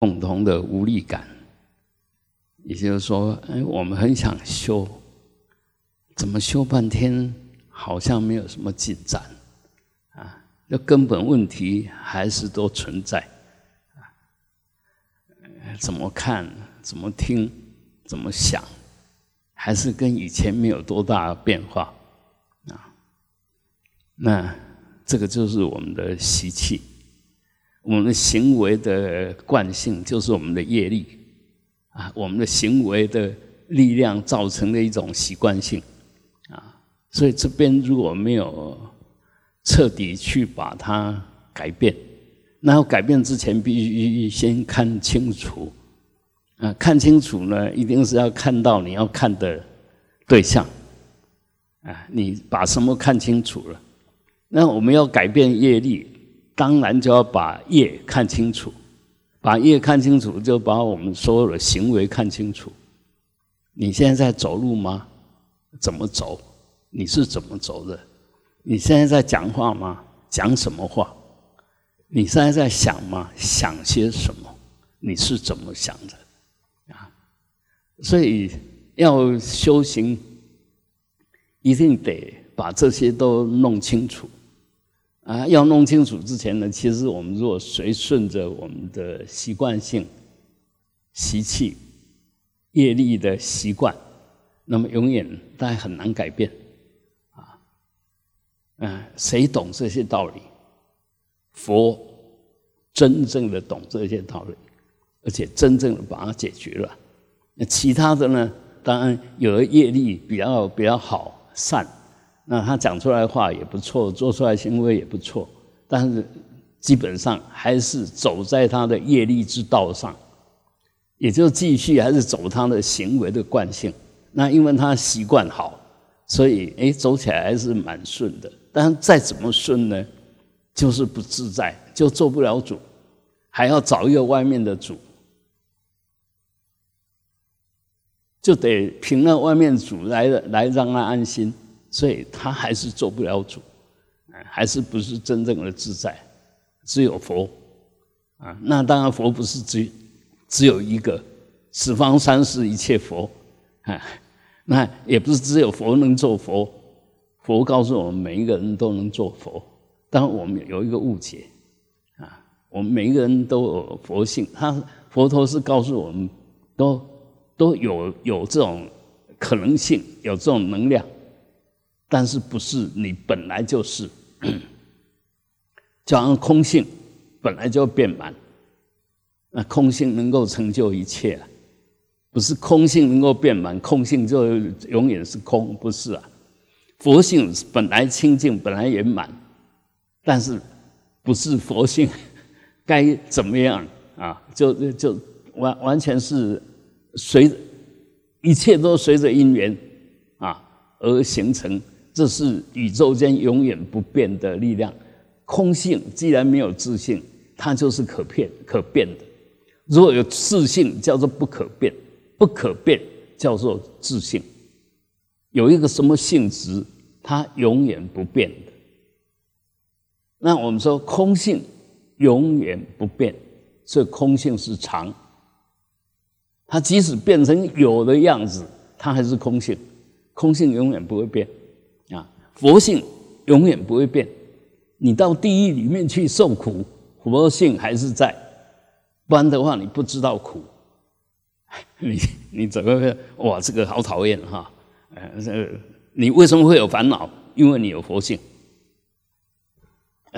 共同的无力感。也就是说，哎，我们很想修，怎么修半天好像没有什么进展啊？那根本问题还是都存在啊。怎么看？怎么听？怎么想？还是跟以前没有多大变化啊？那这个就是我们的习气，我们的行为的惯性，就是我们的业力。啊，我们的行为的力量造成的一种习惯性，啊，所以这边如果没有彻底去把它改变，那要改变之前必须先看清楚，啊，看清楚呢，一定是要看到你要看的对象，啊，你把什么看清楚了，那我们要改变业力，当然就要把业看清楚。把业看清楚，就把我们所有的行为看清楚。你现在在走路吗？怎么走？你是怎么走的？你现在在讲话吗？讲什么话？你现在在想吗？想些什么？你是怎么想的？啊，所以要修行，一定得把这些都弄清楚。啊，要弄清楚之前呢，其实我们如果随顺着我们的习惯性、习气、业力的习惯，那么永远大家很难改变。啊，嗯，谁懂这些道理？佛真正的懂这些道理，而且真正的把它解决了。那其他的呢？当然有的业力比较比较好善。那他讲出来话也不错，做出来行为也不错，但是基本上还是走在他的业力之道上，也就继续还是走他的行为的惯性。那因为他习惯好，所以哎走起来还是蛮顺的。但再怎么顺呢，就是不自在，就做不了主，还要找一个外面的主，就得凭那外面主来的来让他安心。所以他还是做不了主，还是不是真正的自在？只有佛啊，那当然佛不是只只有一个，十方三世一切佛啊，那也不是只有佛能做佛。佛告诉我们，每一个人都能做佛，但我们有一个误解啊，我们每一个人都有佛性。他佛陀是告诉我们，都都有有这种可能性，有这种能量。但是不是你本来就是，就好像空性本来就变满，那空性能够成就一切啊，不是空性能够变满，空性就永远是空，不是啊。佛性本来清净，本来圆满，但是不是佛性该怎么样啊？就就完完全是随一切都随着因缘啊而形成。这是宇宙间永远不变的力量。空性既然没有自性，它就是可变、可变的。如果有自性，叫做不可变；不可变，叫做自性。有一个什么性质，它永远不变的。那我们说空性永远不变，所以空性是常。它即使变成有的样子，它还是空性。空性永远不会变。佛性永远不会变，你到地狱里面去受苦，佛性还是在，不然的话你不知道苦，你你怎么会哇这个好讨厌哈，呃这你为什么会有烦恼？因为你有佛性。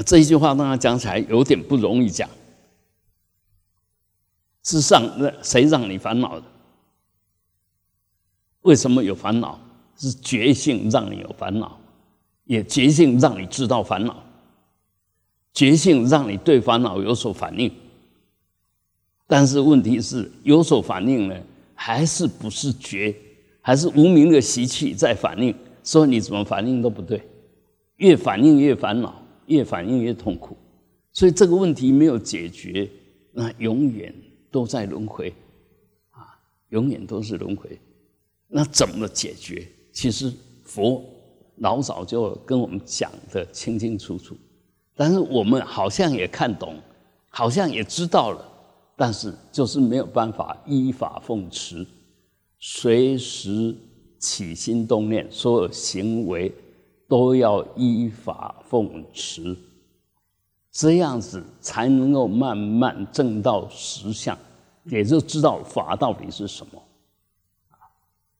这一句话当然讲起来有点不容易讲，世上谁让你烦恼的？为什么有烦恼？是觉性让你有烦恼。也觉性让你知道烦恼，觉性让你对烦恼有所反应。但是问题是，有所反应呢，还是不是觉，还是无名的习气在反应？所以你怎么反应都不对，越反应越烦恼，越反应越痛苦。所以这个问题没有解决，那永远都在轮回，啊，永远都是轮回。那怎么解决？其实佛。老早就跟我们讲的清清楚楚，但是我们好像也看懂，好像也知道了，但是就是没有办法依法奉持，随时起心动念，所有行为都要依法奉持，这样子才能够慢慢证到实相，也就知道法到底是什么。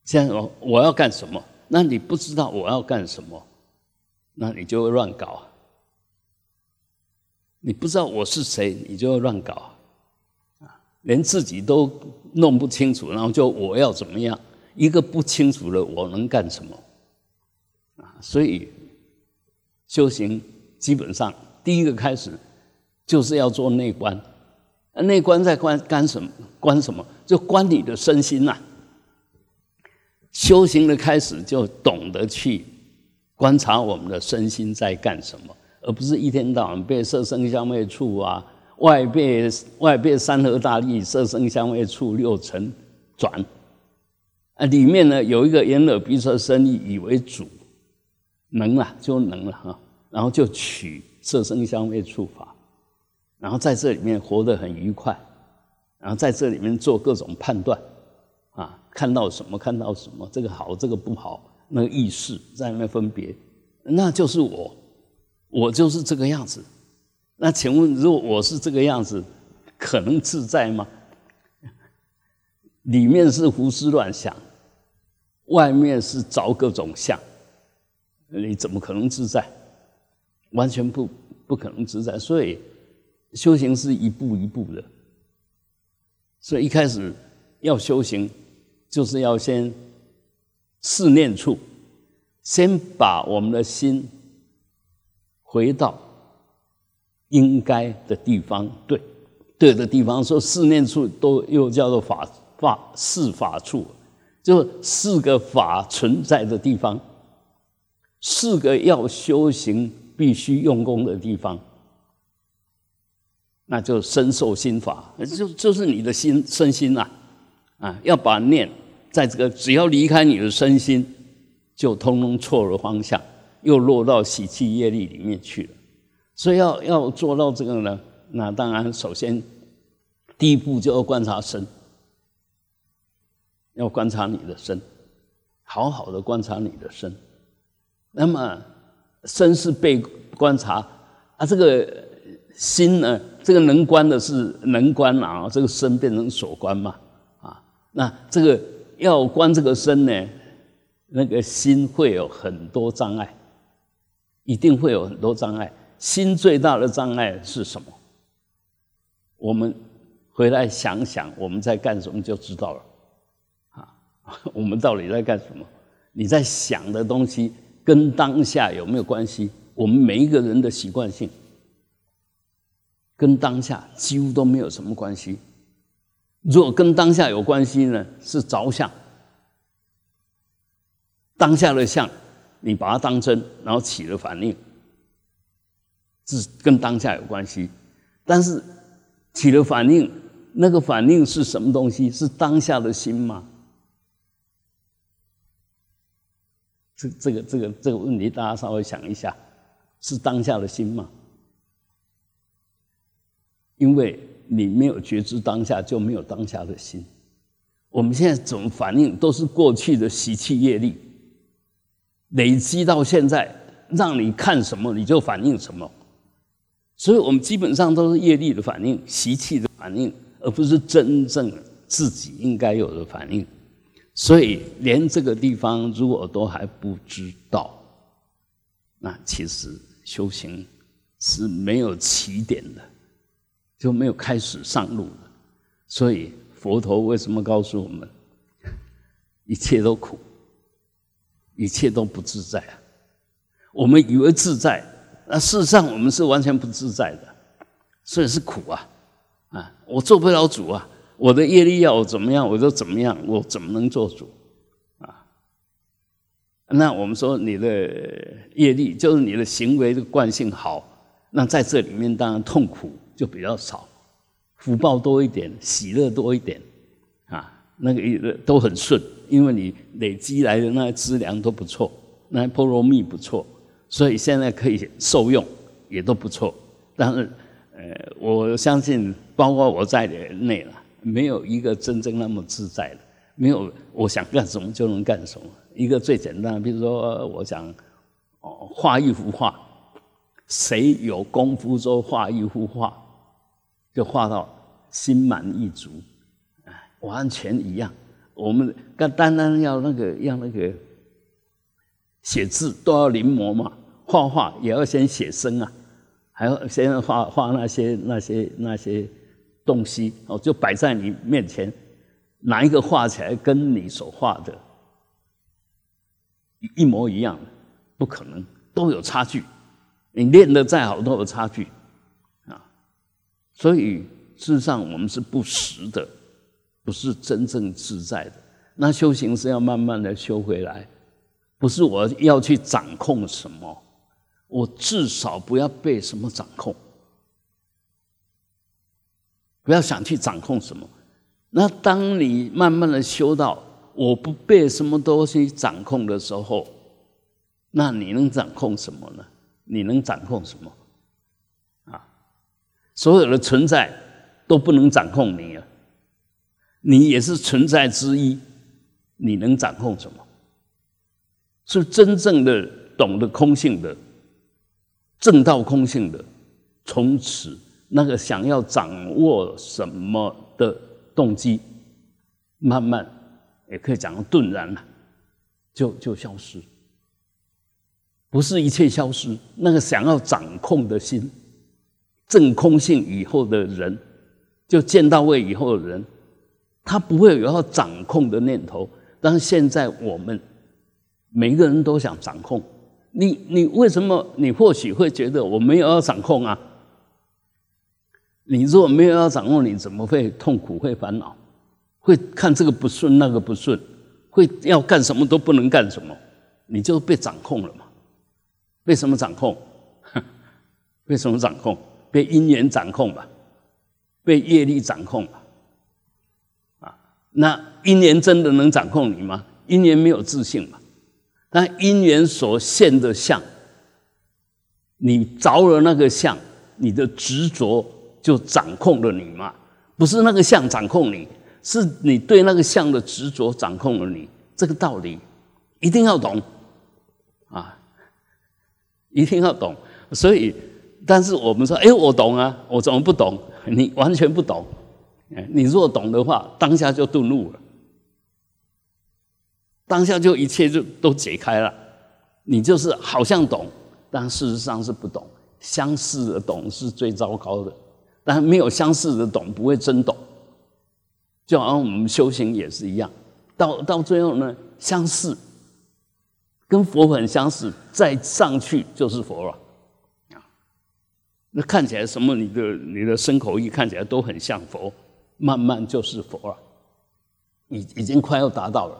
现在我我要干什么？那你不知道我要干什么，那你就会乱搞。你不知道我是谁，你就会乱搞。啊连自己都弄不清楚，然后就我要怎么样？一个不清楚的我能干什么？啊，所以修行基本上第一个开始就是要做内观，内观在关干什么？关什么？就关你的身心呐。修行的开始就懂得去观察我们的身心在干什么，而不是一天到晚被色声香味触啊。外被外被三合大力，色声香味触六尘转，啊，里面呢有一个眼耳鼻舌身意以为主，能了就能了哈，然后就取色声香味触法，然后在这里面活得很愉快，然后在这里面做各种判断，啊，看到什么看到什么，这个好这个不好，那个意识在那分别，那就是我，我就是这个样子。那请问，如果我是这个样子，可能自在吗？里面是胡思乱想，外面是找各种相，你怎么可能自在？完全不不可能自在。所以修行是一步一步的。所以一开始要修行，就是要先试念处，先把我们的心回到。应该的地方，对，对的地方，说四念处都又叫做法法四法处，就四个法存在的地方，四个要修行必须用功的地方，那就身受心法，就就是你的心身心呐，啊，要把念在这个，只要离开你的身心，就通通错了方向，又落到喜气业力里面去了。所以要要做到这个呢，那当然首先第一步就要观察身，要观察你的身，好好的观察你的身。那么身是被观察啊，这个心呢，这个能观的是能观啊，这个身变成所观嘛啊。那这个要观这个身呢，那个心会有很多障碍，一定会有很多障碍。心最大的障碍是什么？我们回来想想，我们在干什么就知道了。啊，我们到底在干什么？你在想的东西跟当下有没有关系？我们每一个人的习惯性跟当下几乎都没有什么关系。如果跟当下有关系呢，是着相。当下的相，你把它当真，然后起了反应。是跟当下有关系，但是起了反应，那个反应是什么东西？是当下的心吗？这这个这个这个问题，大家稍微想一下，是当下的心吗？因为你没有觉知当下，就没有当下的心。我们现在怎么反应，都是过去的习气业力累积到现在，让你看什么你就反应什么。所以我们基本上都是业力的反应、习气的反应，而不是真正自己应该有的反应。所以连这个地方如果都还不知道，那其实修行是没有起点的，就没有开始上路了。所以佛陀为什么告诉我们，一切都苦，一切都不自在啊？我们以为自在。那事实上，我们是完全不自在的，所以是苦啊！啊，我做不了主啊！我的业力要我怎么样，我就怎么样，我怎么能做主啊？那我们说你的业力就是你的行为的惯性好，那在这里面当然痛苦就比较少，福报多一点，喜乐多一点啊，那个都很顺，因为你累积来的那些资粮都不错，那菠萝蜜不错。所以现在可以受用，也都不错。但是，呃，我相信包括我在内了，没有一个真正那么自在的。没有我想干什么就能干什么。一个最简单的，比如说我想哦画一幅画，谁有功夫说画一幅画，就画到心满意足，哎，完全一样。我们干单单要那个要那个写字都要临摹嘛，画画也要先写生啊，还要先画画那些那些那些东西哦，就摆在你面前，哪一个画起来跟你所画的一模一样？不可能，都有差距。你练的再好，都有差距。所以事实上，我们是不实的。不是真正自在的，那修行是要慢慢的修回来，不是我要去掌控什么，我至少不要被什么掌控，不要想去掌控什么。那当你慢慢的修到我不被什么东西掌控的时候，那你能掌控什么呢？你能掌控什么？所有的存在都不能掌控你啊。你也是存在之一，你能掌控什么？是真正的懂得空性的，正道空性的，从此那个想要掌握什么的动机，慢慢也可以讲顿然了，就就消失。不是一切消失，那个想要掌控的心，正空性以后的人，就见到位以后的人。他不会有要掌控的念头，但是现在我们每个人都想掌控。你你为什么？你或许会觉得我没有要掌控啊？你如果没有要掌控，你怎么会痛苦、会烦恼、会看这个不顺、那个不顺，会要干什么都不能干什么？你就被掌控了嘛？被什么掌控？被什么掌控？被因缘掌控吧？被业力掌控吧？啊那因缘真的能掌控你吗？因缘没有自信嘛？那因缘所现的相，你着了那个相，你的执着就掌控了你嘛？不是那个相掌控你，是你对那个相的执着掌控了你。这个道理一定要懂啊，一定要懂。所以，但是我们说，哎，我懂啊，我怎么不懂？你完全不懂。你若懂的话，当下就顿悟了，当下就一切就都解开了。你就是好像懂，但事实上是不懂。相似的懂是最糟糕的，但没有相似的懂不会真懂。就好像我们修行也是一样，到到最后呢，相似跟佛很相似，再上去就是佛了。那看起来什么？你的你的身口意看起来都很像佛。慢慢就是佛了，已已经快要达到了，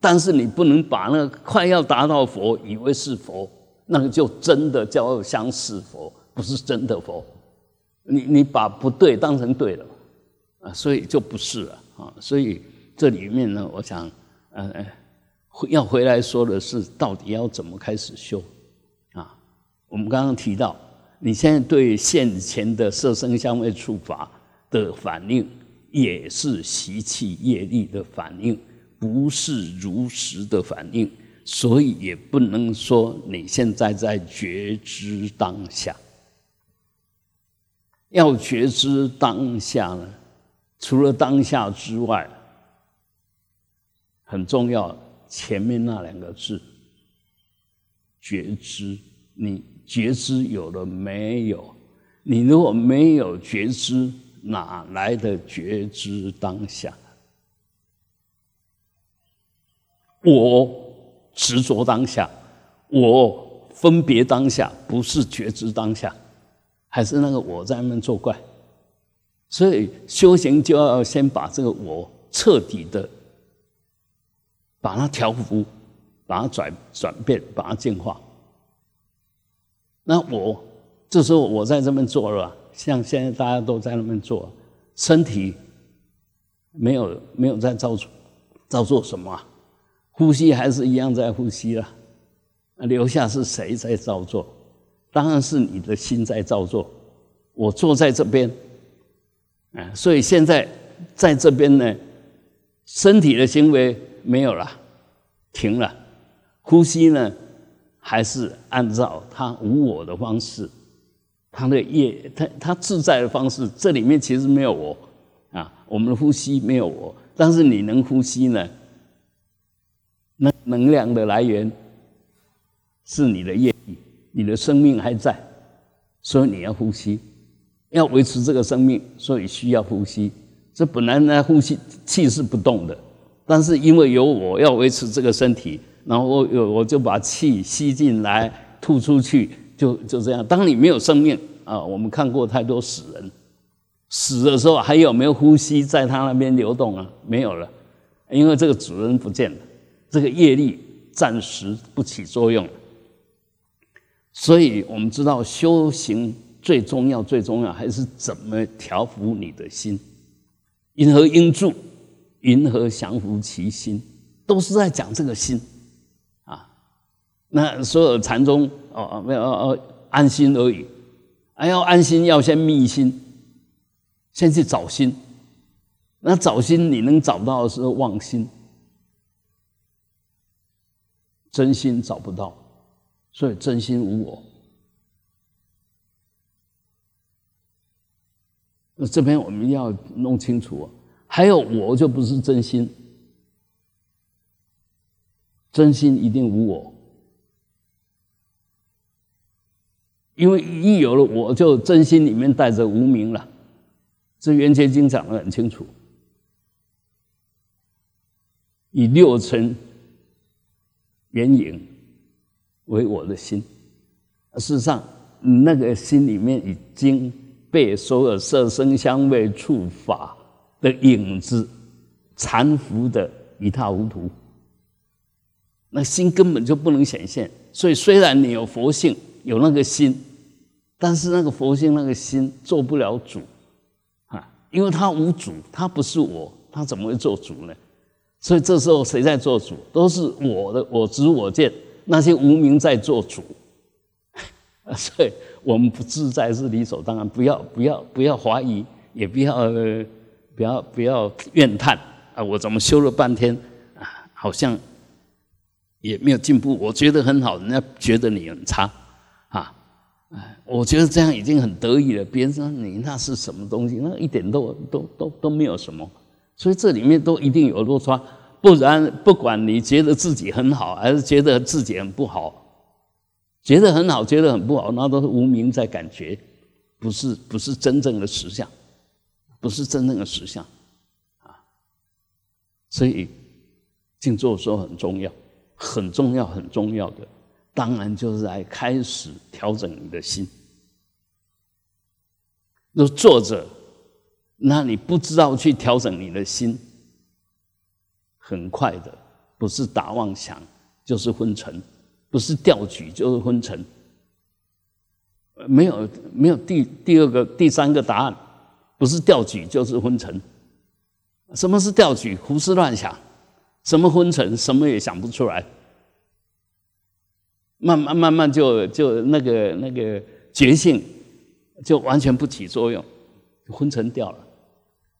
但是你不能把那个快要达到佛以为是佛，那个就真的叫相似佛，不是真的佛。你你把不对当成对了，啊，所以就不是了啊。所以这里面呢，我想，呃，要回来说的是，到底要怎么开始修啊？我们刚刚提到，你现在对现前的色声香味触法的反应。也是习气业力的反应，不是如实的反应，所以也不能说你现在在觉知当下。要觉知当下呢，除了当下之外，很重要，前面那两个字——觉知。你觉知有了没有？你如果没有觉知，哪来的觉知当下？我执着当下，我分别当下，不是觉知当下，还是那个我在那边作怪。所以修行就要先把这个我彻底的把它调伏，把它转转变，把它净化。那我这时候我在这边做了。像现在大家都在那边做，身体没有没有在造作造作什么，呼吸还是一样在呼吸了，留下是谁在造作？当然是你的心在造作。我坐在这边，啊，所以现在在这边呢，身体的行为没有了，停了，呼吸呢还是按照他无我的方式，他的业，他他自在的方式，这里面其实没有我啊，我们的呼吸没有我，但是你能呼吸呢？那能量的来源是你的业力，你的生命还在，所以你要呼吸。要维持这个生命，所以需要呼吸。这本来呢，呼吸气是不动的，但是因为有我要维持这个身体，然后我有我就把气吸进来，吐出去，就就这样。当你没有生命啊，我们看过太多死人，死的时候还有没有呼吸在他那边流动啊？没有了，因为这个主人不见了，这个业力暂时不起作用。所以我们知道修行。最重要，最重要还是怎么调伏你的心？因何应住？云何降伏其心？都是在讲这个心。那所有禅宗哦，没有哦，安心而已。还要安心，要先密心，先去找心。那找心，你能找到的是妄心，真心找不到，所以真心无我。那这边我们要弄清楚，还有我就不是真心，真心一定无我，因为一有了我就真心里面带着无名了，这《圆觉经》讲的很清楚，以六尘圆影为我的心，事实上那个心里面已经。被所有色声香味触法的影子缠缚的一塌糊涂，那心根本就不能显现。所以虽然你有佛性，有那个心，但是那个佛性那个心做不了主啊，因为它无主，它不是我，它怎么会做主呢？所以这时候谁在做主？都是我的我执我见那些无名在做主。所以我们不自在是理所当然，不要不要不要怀疑，也不要不要不要怨叹啊！我怎么修了半天啊，好像也没有进步。我觉得很好，人家觉得你很差啊！哎，我觉得这样已经很得意了。别人说你那是什么东西？那一点都都都都没有什么。所以这里面都一定有落差，不然不管你觉得自己很好，还是觉得自己很不好。觉得很好，觉得很不好，那都是无名在感觉，不是不是真正的实相，不是真正的实相，啊，所以静坐说很重要，很重要，很重要的，当然就是来开始调整你的心。那坐着，那你不知道去调整你的心，很快的，不是打妄想，就是昏沉。不是调举就是昏沉，没有没有第第二个第三个答案，不是调举就是昏沉。什么是调举？胡思乱想。什么昏沉？什么也想不出来。慢慢慢慢就就那个那个觉性就完全不起作用，昏沉掉了。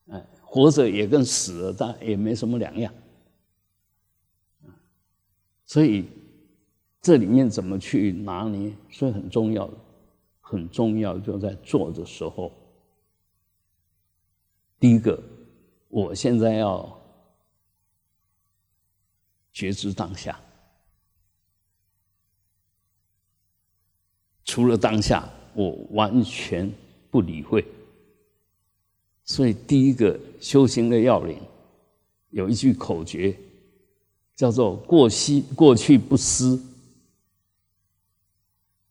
哎，活着也跟死了，但也没什么两样。所以。这里面怎么去拿捏？所以很重要的，很重要，就在做的时候。第一个，我现在要觉知当下，除了当下，我完全不理会。所以，第一个修行的要领，有一句口诀，叫做“过昔过去不思”。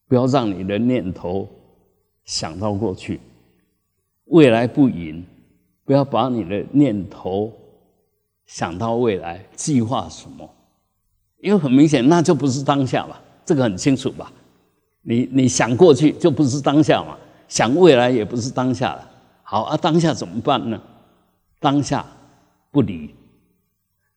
不要让你的念头想到过去，未来不迎。不要把你的念头想到未来，计划什么？因为很明显，那就不是当下吧。这个很清楚吧？你你想过去就不是当下嘛，想未来也不是当下了。好啊，当下怎么办呢？当下不理，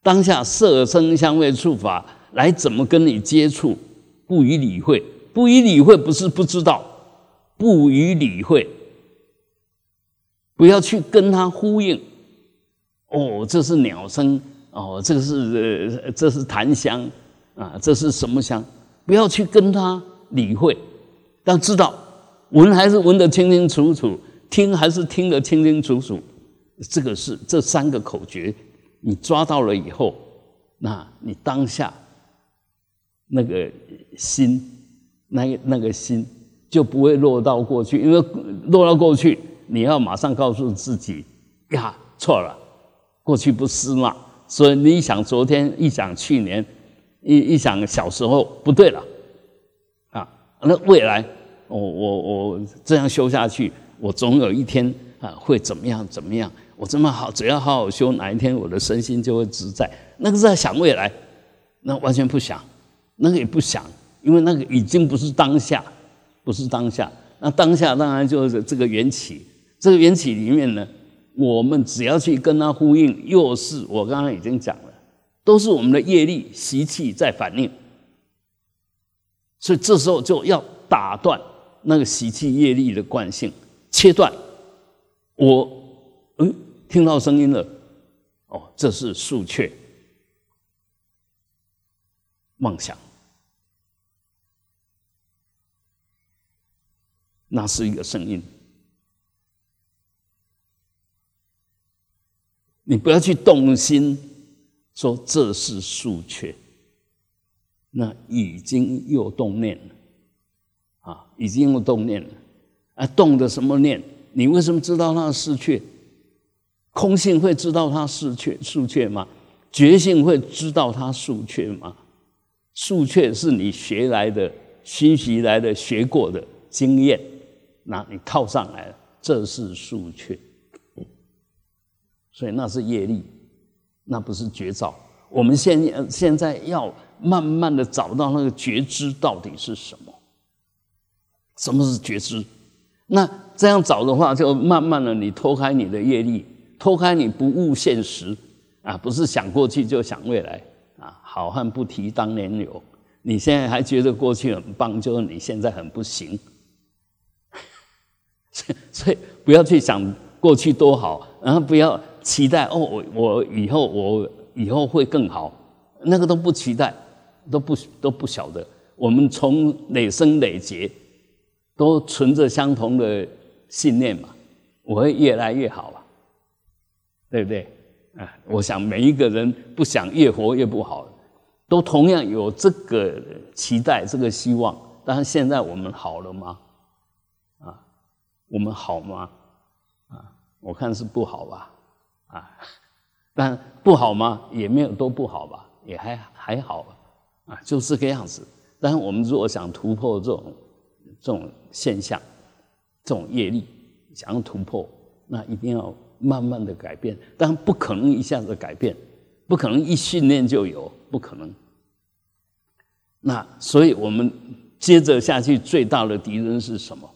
当下色声香味触法来怎么跟你接触，不予理会。不予理会不是不知道，不予理会不要去跟它呼应。哦，这是鸟声，哦，这是呃，这是檀香，啊，这是什么香？不要去跟它理会，但知道闻还是闻得清清楚楚，听还是听得清清楚楚。这个是这三个口诀，你抓到了以后，那你当下那个心，那那个心就不会落到过去，因为落到过去，你要马上告诉自己呀，错了，过去不是嘛？所以你一想昨天，一想去年，一一想小时候，不对了！那未来，我我我这样修下去，我总有一天啊会怎么样怎么样？我这么好，只要好好修，哪一天我的身心就会自在。那个是在想未来，那完全不想，那个也不想，因为那个已经不是当下，不是当下。那当下当然就是这个缘起，这个缘起里面呢，我们只要去跟它呼应，又是我刚刚已经讲了，都是我们的业力习气在反应。所以这时候就要打断那个习气业力的惯性，切断我，嗯。听到声音了，哦，这是树雀妄想，那是一个声音。你不要去动心，说这是树雀，那已经又动念了，啊，已经又动念了，啊，动的什么念？你为什么知道那是雀？空性会知道它是确数确吗？觉性会知道它数确吗？数确是你学来的、学习来的、学过的经验，那你套上来了，这是数确。所以那是业力，那不是觉照。我们现现在要慢慢的找到那个觉知到底是什么？什么是觉知？那这样找的话，就慢慢的你脱开你的业力。脱开你不悟现实啊，不是想过去就想未来啊。好汉不提当年勇，你现在还觉得过去很棒，就是你现在很不行。所以不要去想过去多好，然后不要期待哦，我我以后我以后会更好，那个都不期待，都不都不晓得。我们从累生累劫都存着相同的信念嘛，我会越来越好啊。对不对？啊，我想每一个人不想越活越不好，都同样有这个期待、这个希望。但是现在我们好了吗？啊，我们好吗？啊，我看是不好吧？啊，但不好吗？也没有都不好吧？也还还好吧？啊，就这个样子。但是我们如果想突破这种这种现象、这种业力，想要突破，那一定要。慢慢的改变，但不可能一下子改变，不可能一训练就有，不可能。那所以我们接着下去，最大的敌人是什么？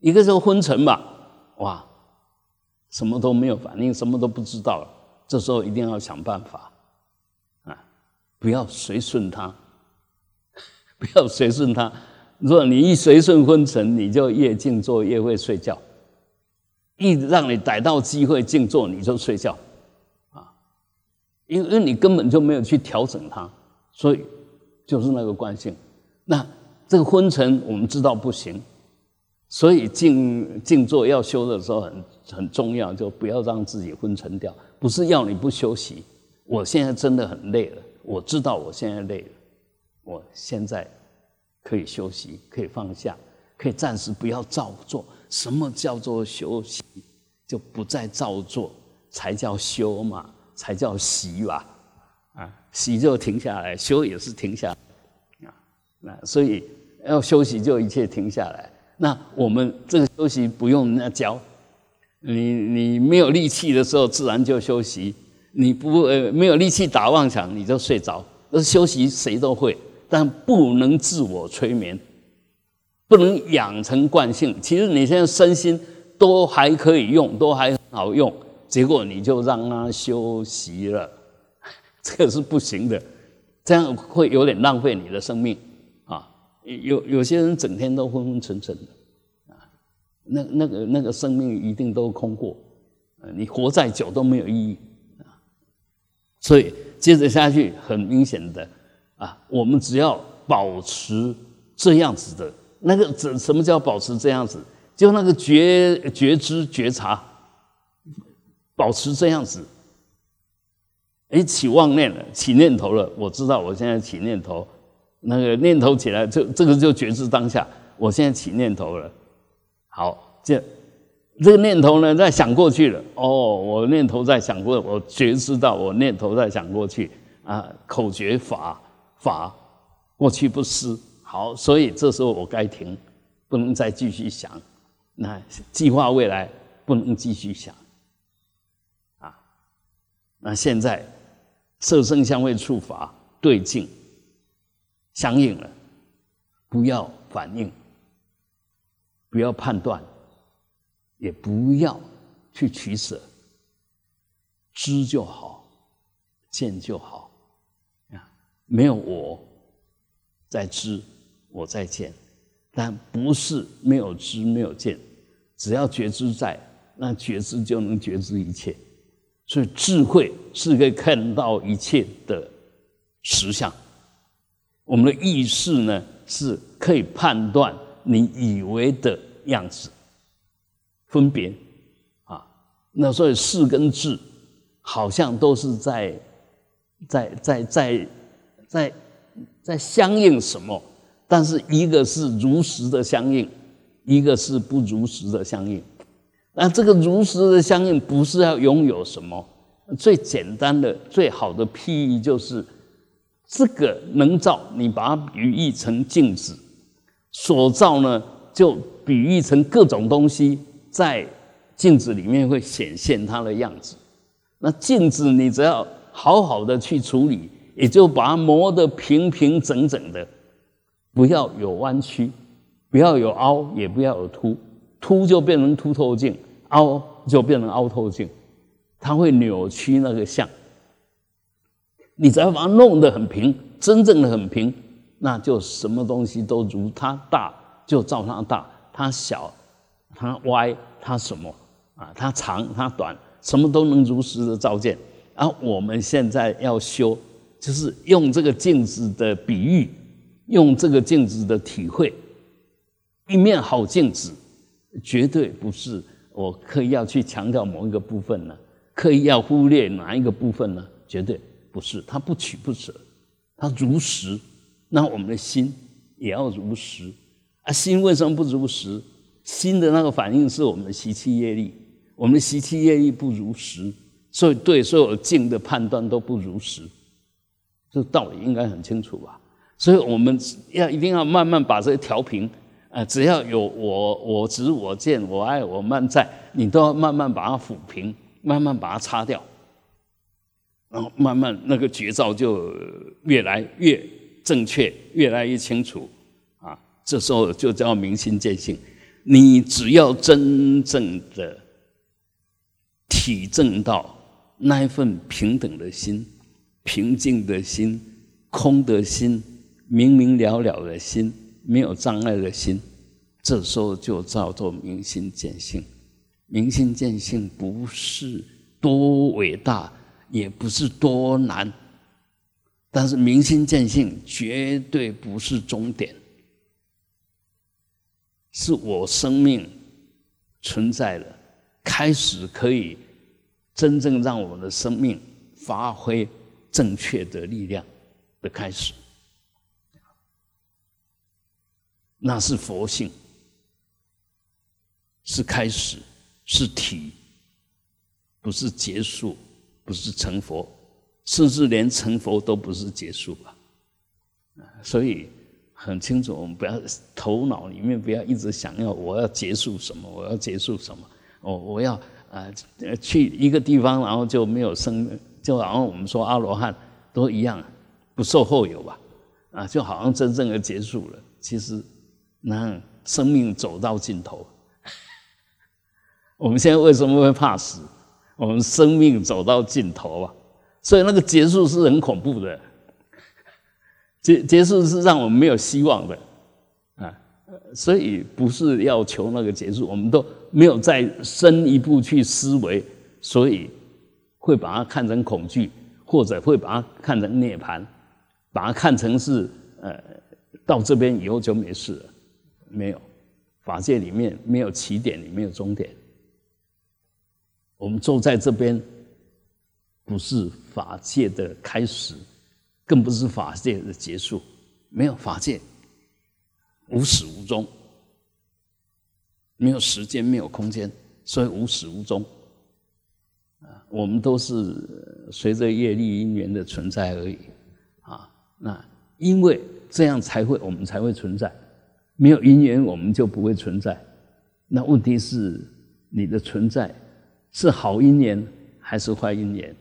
一个是昏沉吧，哇，什么都没有反应，什么都不知道了。这时候一定要想办法啊，不要随顺他，不要随顺他。如果你一随顺昏沉，你就越静坐越会睡觉。一让你逮到机会静坐，你就睡觉，啊，因为你根本就没有去调整它，所以就是那个惯性。那这个昏沉我们知道不行，所以静静坐要修的时候很很重要，就不要让自己昏沉掉。不是要你不休息，我现在真的很累了，我知道我现在累了，我现在可以休息，可以放下，可以暂时不要照做。什么叫做休息？就不再照做，才叫修嘛，才叫习吧。啊，习就停下来，修也是停下来。啊，那所以要休息，就一切停下来。那我们这个休息不用人家教，你你没有力气的时候，自然就休息。你不呃没有力气打妄想，你就睡着。那休息谁都会，但不能自我催眠。不能养成惯性。其实你现在身心都还可以用，都还很好用，结果你就让他休息了，这个是不行的。这样会有点浪费你的生命啊！有有些人整天都昏昏沉沉的啊，那那个那个生命一定都空过，你活再久都没有意义啊所以接着下去，很明显的啊，我们只要保持这样子的那个怎什么叫保持这样子？就那个觉觉知觉察，保持这样子。哎，起妄念了，起念头了，我知道我现在起念头，那个念头起来，就这个就觉知当下，我现在起念头了。好，这这个念头呢，在想过去了。哦，我念头在想过，我觉知到我念头在想过去啊。口诀法法，过去不思。好，所以这时候我该停，不能再继续想。那计划未来不能继续想啊。那现在色声香味触法对境相应了，不要反应。不要判断，也不要去取舍，知就好，见就好，没有我在知，我在见，但不是没有知没有见，只要觉知在，那觉知就能觉知一切，所以智慧是可以看到一切的实相，我们的意识呢是可以判断。你以为的样子，分别。啊，那所以事跟智好像都是在在在在在在相应什么？但是一个是如实的相应，一个是不如实的相应。那这个如实的相应不是要拥有什么？最简单的、最好的譬喻就是这个能照，你把它比喻成镜子。所造呢，就比喻成各种东西在镜子里面会显现它的样子。那镜子你只要好好的去处理，也就把它磨得平平整整的，不要有弯曲，不要有凹，也不要有凸，凸就变成凸透镜，凹就变成凹透镜，它会扭曲那个像。你只要把它弄得很平，真正的很平。那就什么东西都如它大就照它大，它小，它歪，它什么啊？它长，它短，什么都能如实的照见。而我们现在要修，就是用这个镜子的比喻，用这个镜子的体会，一面好镜子，绝对不是我刻意要去强调某一个部分呢，刻意要忽略哪一个部分呢？绝对不是，它不取不舍，它如实。那我们的心也要如实啊！心为什么不如实？心的那个反应是我们的习气业力，我们的习气业力不如实，所以对所有境的判断都不如实。这道理应该很清楚吧？所以我们要一定要慢慢把这个调平啊！只要有我我执我见我爱我慢在，你都要慢慢把它抚平，慢慢把它擦掉，然后慢慢那个绝招就越来越。正确越来越清楚，啊，这时候就叫明心见性。你只要真正的体证到那一份平等的心、平静的心、空的心、明明了了的心、没有障碍的心，这时候就叫做明心见性。明心见性不是多伟大，也不是多难。但是明心见性绝对不是终点，是我生命存在了，开始可以真正让我们的生命发挥正确的力量的开始，那是佛性，是开始，是体，不是结束，不是成佛。甚至连成佛都不是结束吧？所以很清楚，我们不要头脑里面不要一直想要我要结束什么，我要结束什么，我我要啊去一个地方，然后就没有生，就好像我们说阿罗汉都一样，不受后有吧？啊，就好像真正的结束了。其实那生命走到尽头，我们现在为什么会怕死？我们生命走到尽头啊！所以那个结束是很恐怖的，结结束是让我们没有希望的，啊，所以不是要求那个结束，我们都没有再深一步去思维所以会把它看成恐惧，或者会把它看成涅槃，把它看成是呃，到这边以后就没事了。没有，法界里面没有起点，也没有终点。我们坐在这边，不是法界的开始，更不是法界的结束。没有法界，无始无终，没有时间，没有空间，所以无始无终。啊，我们都是随着业力因缘的存在而已。啊，那因为这样才会，我们才会存在。没有因缘，我们就不会存在。那问题是，你的存在是好因缘还是坏因缘？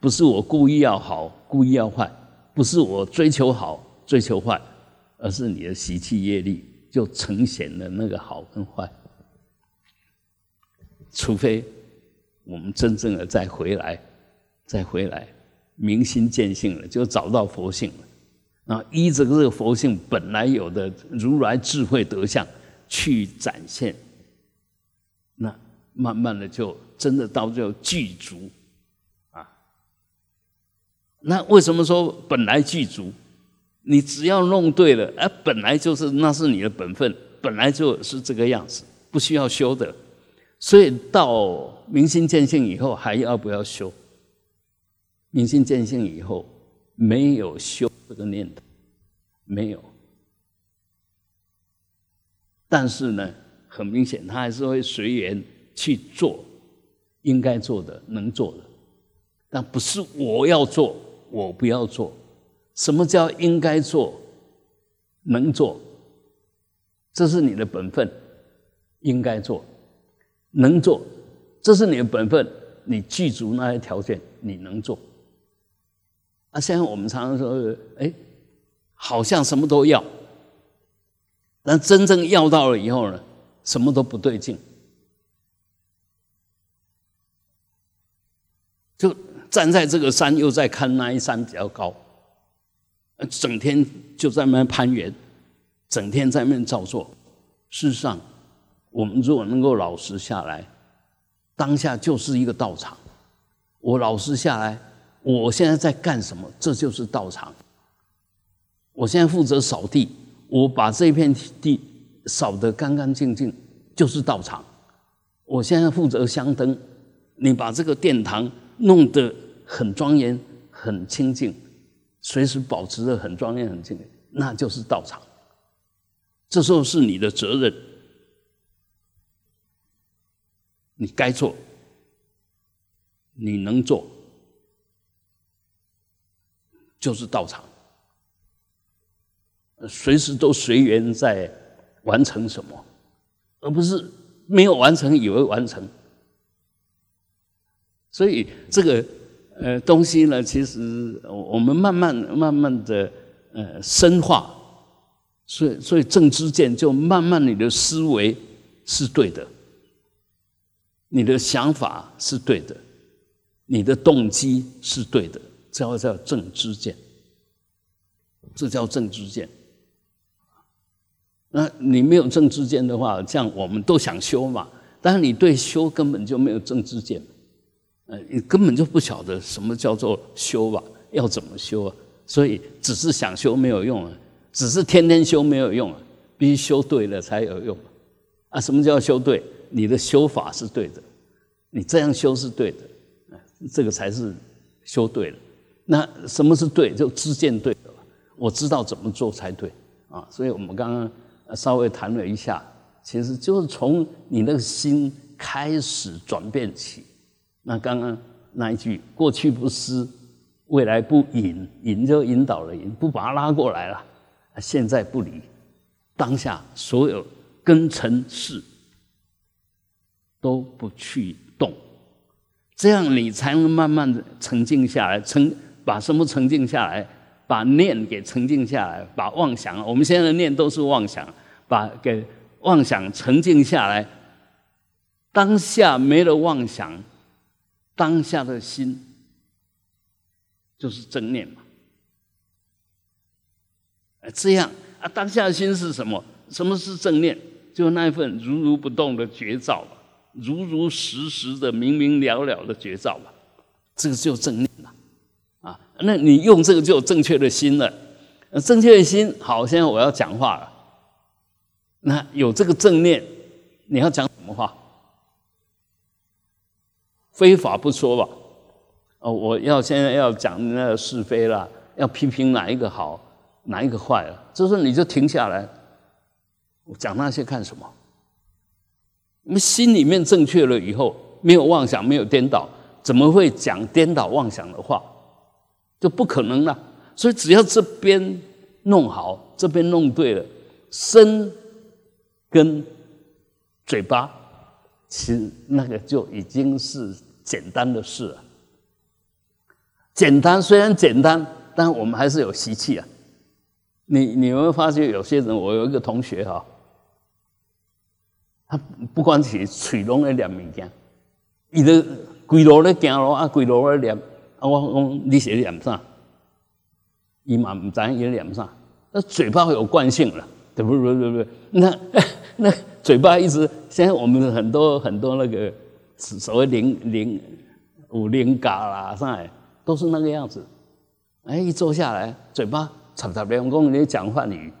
不是我故意要好，故意要坏；不是我追求好，追求坏，而是你的习气业力就呈现了那个好跟坏。除非我们真正的再回来，再回来，明心见性了，就找到佛性了。啊，依着这个佛性本来有的如来智慧德相去展现，那慢慢的就真的到最后具足啊。那为什么说本来具足？你只要弄对了，哎，本来就是那是你的本分，本来就是这个样子，不需要修的。所以到明心见性以后，还要不要修？明心见性以后没有修。这个念头没有，但是呢，很明显，他还是会随缘去做应该做的、能做的，但不是我要做，我不要做。什么叫应该做、能做？这是你的本分，应该做、能做，这是你的本分。你具足那些条件，你能做。啊，现在我们常常说，哎，好像什么都要，但真正要到了以后呢，什么都不对劲，就站在这个山，又在看那一山比较高，整天就在那攀援，整天在那照做。事实上，我们如果能够老实下来，当下就是一个道场，我老实下来。我现在在干什么？这就是道场。我现在负责扫地，我把这片地扫得干干净净，就是道场。我现在负责香灯，你把这个殿堂弄得很庄严、很清净，随时保持着很庄严、很清净，那就是道场。这时候是你的责任，你该做，你能做。就是道场，随时都随缘在完成什么，而不是没有完成以为完成。所以这个呃东西呢，其实我们慢慢慢慢的呃深化，所以所以正知见就慢慢你的思维是对的，你的想法是对的，你的动机是对的。这叫叫正知见，这叫正知见。那你没有正知见的话，这样我们都想修嘛，但是你对修根本就没有正知见，呃，你根本就不晓得什么叫做修吧，要怎么修啊？所以只是想修没有用啊，只是天天修没有用啊，必须修对了才有用啊。什么叫修对？你的修法是对的，你这样修是对的，这个才是修对了。那什么是对？就知见对了，我知道怎么做才对啊！所以我们刚刚稍微谈了一下，其实就是从你那个心开始转变起。那刚刚那一句“过去不思，未来不引”，引就引导了引，不把它拉过来了。现在不理，当下所有根尘事都不去动，这样你才能慢慢的沉静下来，沉。把什么沉静下来？把念给沉静下来，把妄想，我们现在的念都是妄想，把给妄想沉静下来。当下没了妄想，当下的心就是正念嘛。这样啊，当下的心是什么？什么是正念？就那一份如如不动的觉照如如实实的、明明了了的觉照嘛，这个就正念了啊。那你用这个就有正确的心了，正确的心好。现在我要讲话了，那有这个正念，你要讲什么话？非法不说吧。哦，我要现在要讲那个是非了，要批评哪一个好，哪一个坏了，这时候你就停下来，讲那些干什么？我们心里面正确了以后，没有妄想，没有颠倒，怎么会讲颠倒妄想的话？就不可能了。所以只要这边弄好，这边弄对了，身跟嘴巴，其实那个就已经是简单的事了。简单虽然简单，但我们还是有习气啊。你你有没有发现有些人？我有一个同学哈。他不管是嘴拢在念物件，伊都规路咧行路啊，规路咧念啊。我讲你是念啥？伊嘛唔知伊念啥。那嘴巴有惯性了，对不对？对不对？那 那嘴巴一直，现在我们很多很多那个所谓灵灵五灵嘎啦啥的，都是那个样子。哎，一坐下来，嘴巴插插两讲你讲话语，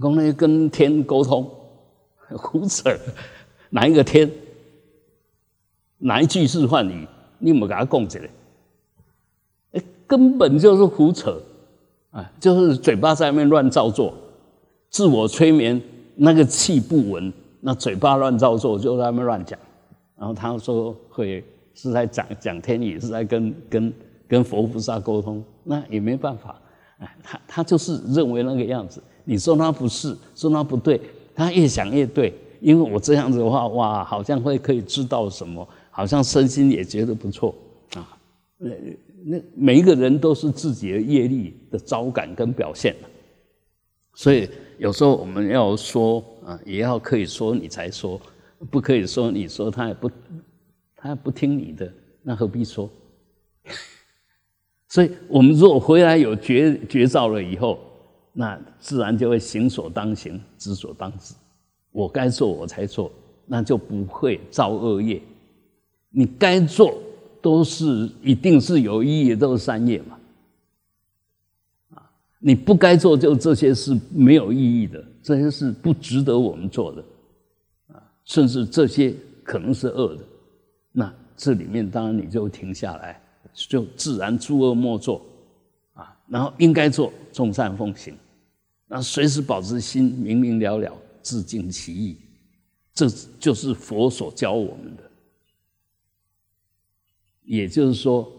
讲那跟天沟通。胡扯，哪一个天？哪一句是幻语？你有没有给他供起来？哎，根本就是胡扯，啊，就是嘴巴在那面乱造作，自我催眠，那个气不稳，那嘴巴乱造作，就在那面乱讲。然后他说会是在讲讲天语，是在跟跟跟佛菩萨沟通，那也没办法。哎，他他就是认为那个样子。你说他不是，说他不对。他越想越对，因为我这样子的话，哇，好像会可以知道什么，好像身心也觉得不错啊。那那每一个人都是自己的业力的招感跟表现所以有时候我们要说啊，也要可以说你才说，不可以说你说他也不，他也不听你的，那何必说？所以我们如果回来有觉觉照了以后。那自然就会行所当行，知所当知。我该做我才做，那就不会造恶业。你该做都是一定是有意义，都是善业嘛。啊，你不该做就这些是没有意义的，这些是不值得我们做的。啊，甚至这些可能是恶的。那这里面当然你就停下来，就自然诸恶莫作。然后应该做众善奉行。那随时保持心明明了了，自尽其意，这就是佛所教我们的。也就是说，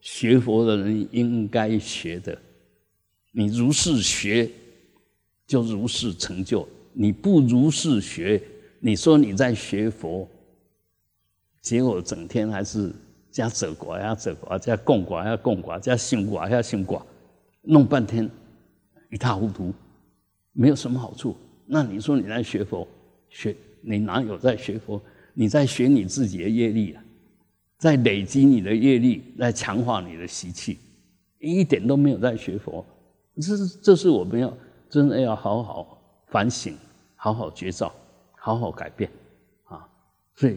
学佛的人应该学的，你如是学，就如是成就；你不如是学，你说你在学佛，结果整天还是加责寡呀责寡，加供寡呀供寡，加心寡呀心寡，弄半天一塌糊涂。没有什么好处。那你说你在学佛，学你哪有在学佛？你在学你自己的业力啊，在累积你的业力，在强化你的习气，一点都没有在学佛。这是这是我们要真的要好好反省，好好觉照，好好改变啊！所以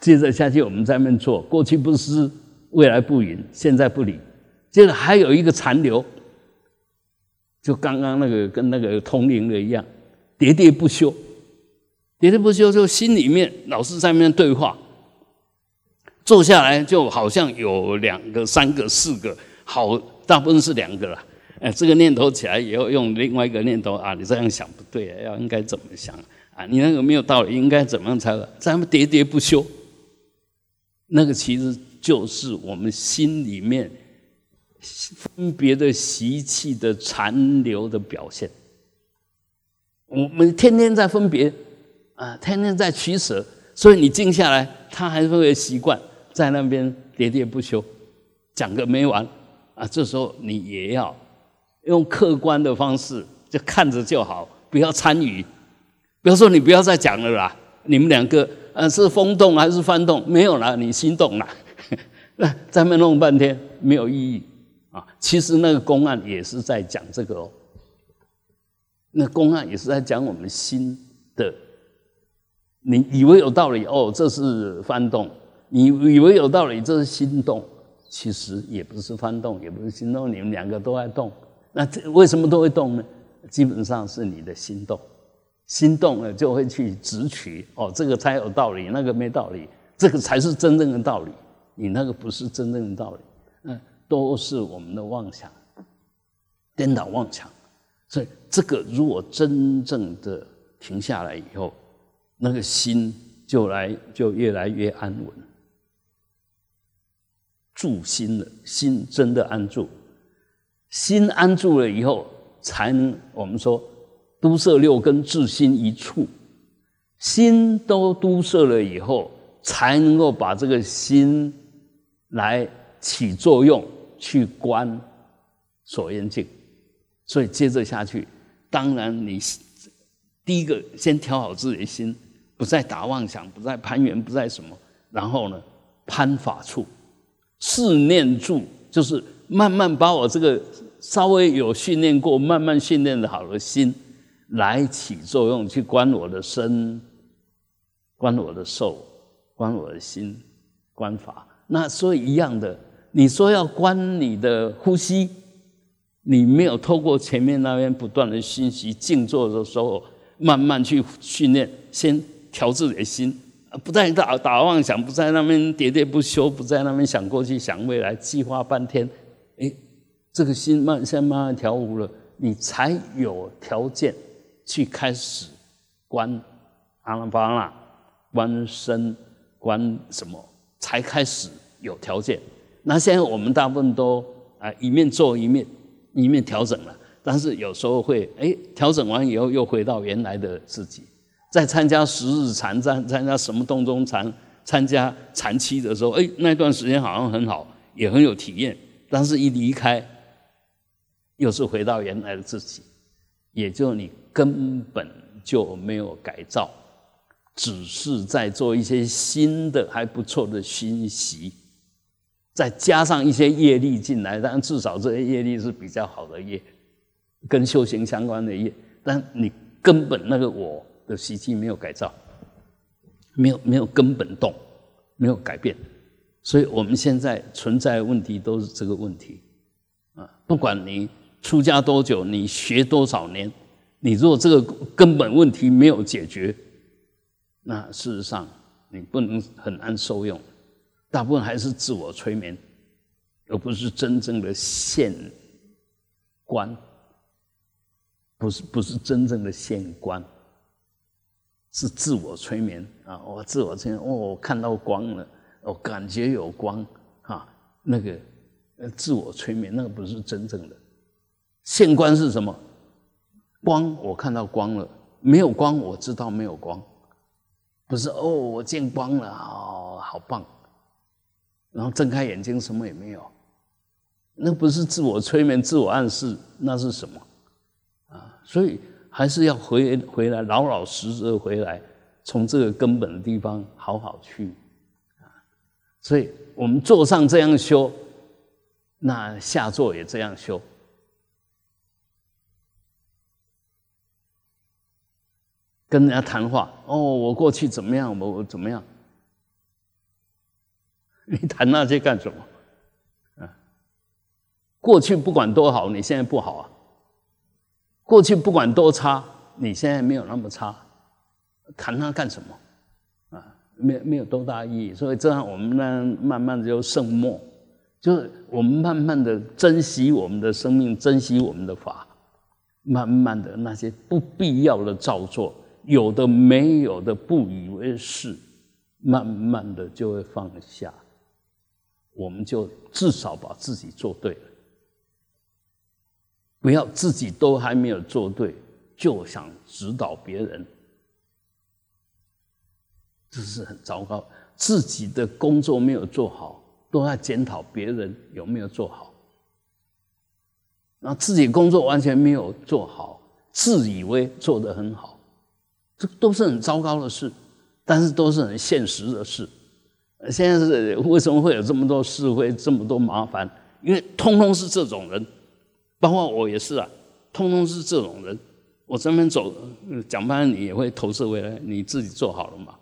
接着下去，我们在面做，过去不思，未来不云，现在不理，接着还有一个残留。就刚刚那个跟那个通灵的一样，喋喋不休，喋喋不休，就心里面老是在那对话。坐下来就好像有两个、三个、四个，好，大部分是两个了。哎，这个念头起来以后，用另外一个念头啊，你这样想不对，要应该怎么想啊？你那个没有道理，应该怎么样才？咱们喋喋不休，那个其实就是我们心里面。分别的习气的残留的表现，我们天天在分别啊，天天在取舍，所以你静下来，他还是会习惯在那边喋喋不休，讲个没完啊。这时候你也要用客观的方式，就看着就好，不要参与。比如说你不要再讲了啦，你们两个呃是风动还是翻动？没有了，你心动了，那在那弄半天没有意义。啊，其实那个公案也是在讲这个哦。那公案也是在讲我们心的你以为有道理哦，这是翻动；你以为有道理，这是心动。其实也不是翻动，也不是心动，你们两个都在动。那这为什么都会动呢？基本上是你的心动，心动了就会去直取哦，这个才有道理，那个没道理，这个才是真正的道理。你那个不是真正的道理，都是我们的妄想，颠倒妄想。所以这个如果真正的停下来以后，那个心就来就越来越安稳。住心了，心真的安住，心安住了以后，才能我们说都摄六根，至心一处。心都都摄了以后，才能够把这个心来起作用，去观所缘境。所以接着下去，当然你第一个先调好自己的心，不再打妄想，不再攀缘，不再什么，然后呢，攀法处。四念住，就是慢慢把我这个稍微有训练过、慢慢训练的好的心来起作用，去观我的身、观我的受、观我的心、观法。那所以一样的，你说要观你的呼吸，你没有透过前面那边不断的信息静坐的时候，慢慢去训练，先调自己的心。不在打打妄想，不在那边喋喋不休，不在那边想过去想未来，计划半天，哎，这个心慢先慢慢调伏了，你才有条件去开始观阿拉巴拉，观身，观什么，才开始有条件。那现在我们大部分都啊一面做一面一面调整了，但是有时候会哎调整完以后又回到原来的自己。在参加十日禅，参参加什么洞中禅，参加禅期的时候，哎，那段时间好像很好，也很有体验。但是，一离开，又是回到原来的自己，也就你根本就没有改造，只是在做一些新的还不错的熏习，再加上一些业力进来，但至少这些业力是比较好的业，跟修行相关的业。但你根本那个我。的习气没有改造，没有没有根本动，没有改变，所以我们现在存在的问题都是这个问题啊！不管你出家多久，你学多少年，你如果这个根本问题没有解决，那事实上你不能很难受用。大部分还是自我催眠，而不是真正的现观，不是不是真正的现观。是自我催眠啊！我自我催眠，哦，我看到光了，我感觉有光啊，那个，自我催眠那个不是真正的现观是什么？光，我看到光了，没有光，我知道没有光，不是哦，我见光了，哦，好棒，然后睁开眼睛什么也没有，那不是自我催眠、自我暗示，那是什么啊？所以。还是要回回来，老老实实的回来，从这个根本的地方好好去啊。所以我们坐上这样修，那下座也这样修。跟人家谈话，哦，我过去怎么样？我怎么样？你谈那些干什么？啊，过去不管多好，你现在不好啊。过去不管多差，你现在没有那么差，谈它干什么？啊，没没有多大意义。所以这样我们呢，慢慢的就圣默，就是我们慢慢的珍惜我们的生命，珍惜我们的法，慢慢的那些不必要的造作，有的没有的不以为是，慢慢的就会放下，我们就至少把自己做对了。不要自己都还没有做对，就想指导别人，这是很糟糕。自己的工作没有做好，都在检讨别人有没有做好。那自己工作完全没有做好，自以为做得很好，这都是很糟糕的事，但是都是很现实的事。现在是为什么会有这么多是非，这么多麻烦？因为通通是这种人。包括我也是啊，通通是这种人。我这边走讲班，你也会投射回来，你自己做好了嘛？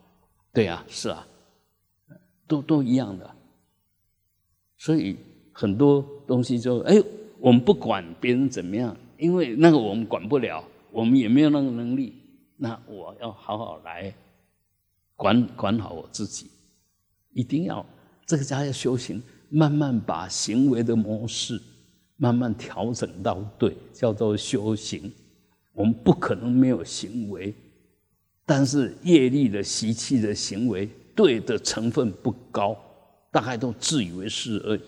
对呀，是啊，都都一样的。所以很多东西就哎，我们不管别人怎么样，因为那个我们管不了，我们也没有那个能力。那我要好好来管管好我自己，一定要这个家要修行，慢慢把行为的模式慢慢调整到对，叫做修行。我们不可能没有行为，但是业力的习气的行为对的成分不高，大概都自以为是而已。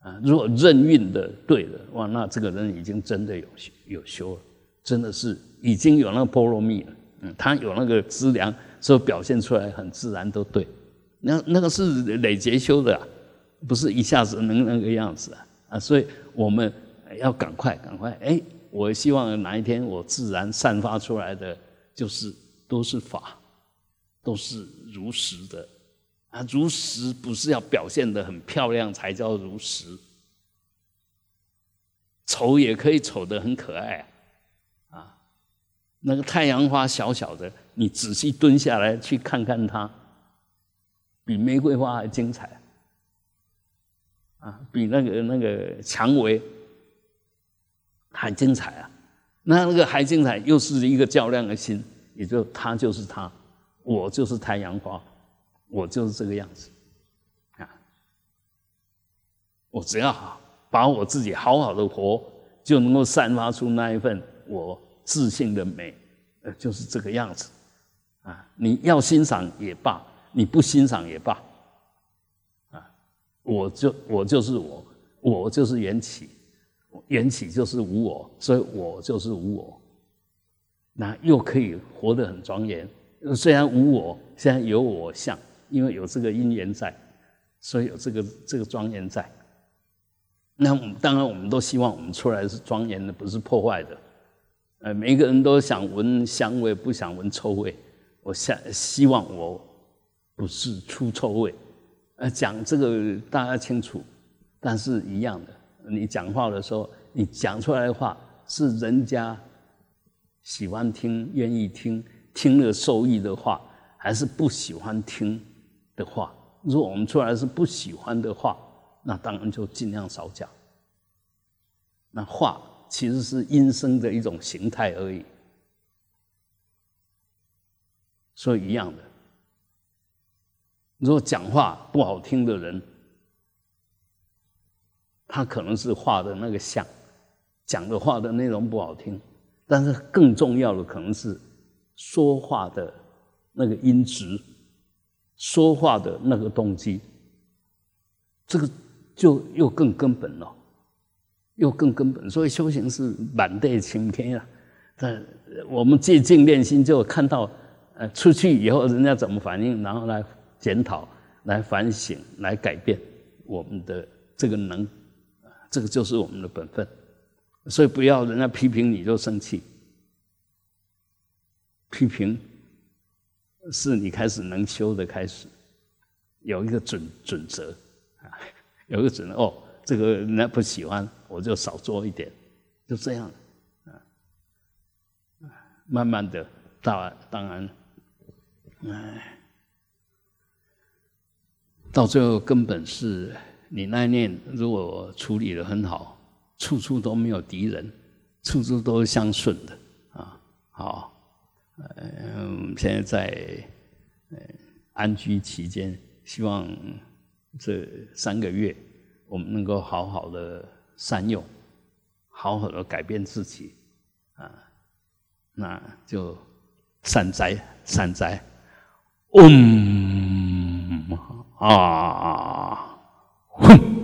啊，如果任运的对了，哇，那这个人已经真的有有修了，真的是已经有那个波罗蜜了。嗯，他有那个资粮，所以表现出来很自然都对。那那个是累劫修的，不是一下子能那个样子啊啊！所以我们要赶快赶快哎。我希望哪一天我自然散发出来的就是都是法，都是如实的啊！如实不是要表现的很漂亮才叫如实，丑也可以丑的很可爱啊！啊，那个太阳花小小的，你仔细蹲下来去看看它，比玫瑰花还精彩啊！比那个那个蔷薇。还精彩啊！那那个还精彩，又是一个较量的心，也就他就是他，我就是太阳花，我就是这个样子啊！我只要好把我自己好好的活，就能够散发出那一份我自信的美，呃，就是这个样子啊！你要欣赏也罢，你不欣赏也罢，啊，我就我就是我，我就是缘起。缘起就是无我，所以我就是无我，那又可以活得很庄严。虽然无我，现在有我相，因为有这个因缘在，所以有这个这个庄严在。那我们当然，我们都希望我们出来是庄严的，不是破坏的。呃，每一个人都想闻香味，不想闻臭味。我想希望我不是出臭味。呃，讲这个大家清楚，但是一样的。你讲话的时候，你讲出来的话是人家喜欢听、愿意听、听了受益的话，还是不喜欢听的话？如果我们出来是不喜欢的话，那当然就尽量少讲。那话其实是音声的一种形态而已，所以一样的。如果讲话不好听的人，他可能是画的那个像，讲的话的内容不好听，但是更重要的可能是说话的那个音质，说话的那个动机，这个就又更根本了，又更根本。所以修行是满地晴天啊！在我们借静练心，就看到呃出去以后人家怎么反应，然后来检讨、来反省、来改变我们的这个能。这个就是我们的本分，所以不要人家批评你就生气。批评是你开始能修的开始，有一个准准则啊，有一个准哦，这个人家不喜欢，我就少做一点，就这样啊。慢慢的，当当然，哎，到最后根本是。你那念如果处理的很好，处处都没有敌人，处处都是相顺的啊！好，嗯，现在在安居期间，希望这三个月我们能够好好的善用，好好的改变自己啊，那就善哉善哉，嗯啊。哼